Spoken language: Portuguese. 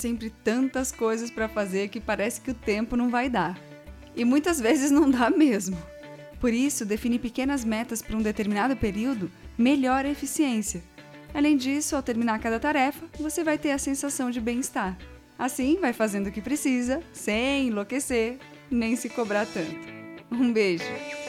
sempre tantas coisas para fazer que parece que o tempo não vai dar. E muitas vezes não dá mesmo. Por isso, definir pequenas metas para um determinado período melhora a eficiência. Além disso, ao terminar cada tarefa, você vai ter a sensação de bem-estar. Assim, vai fazendo o que precisa, sem enlouquecer, nem se cobrar tanto. Um beijo!